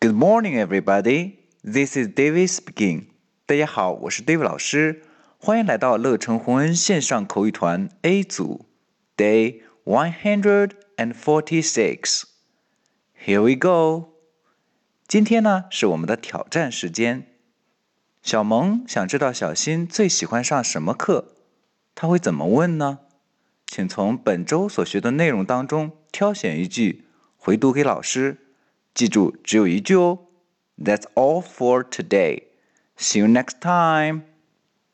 Good morning, everybody. This is David speaking. 大家好，我是 David 老师，欢迎来到乐成宏恩线上口语团 A 组，Day one hundred and forty-six. Here we go. 今天呢是我们的挑战时间。小萌想知道小新最喜欢上什么课，他会怎么问呢？请从本周所学的内容当中挑选一句回读给老师。记住，只有一句哦。That's all for today. See you next time.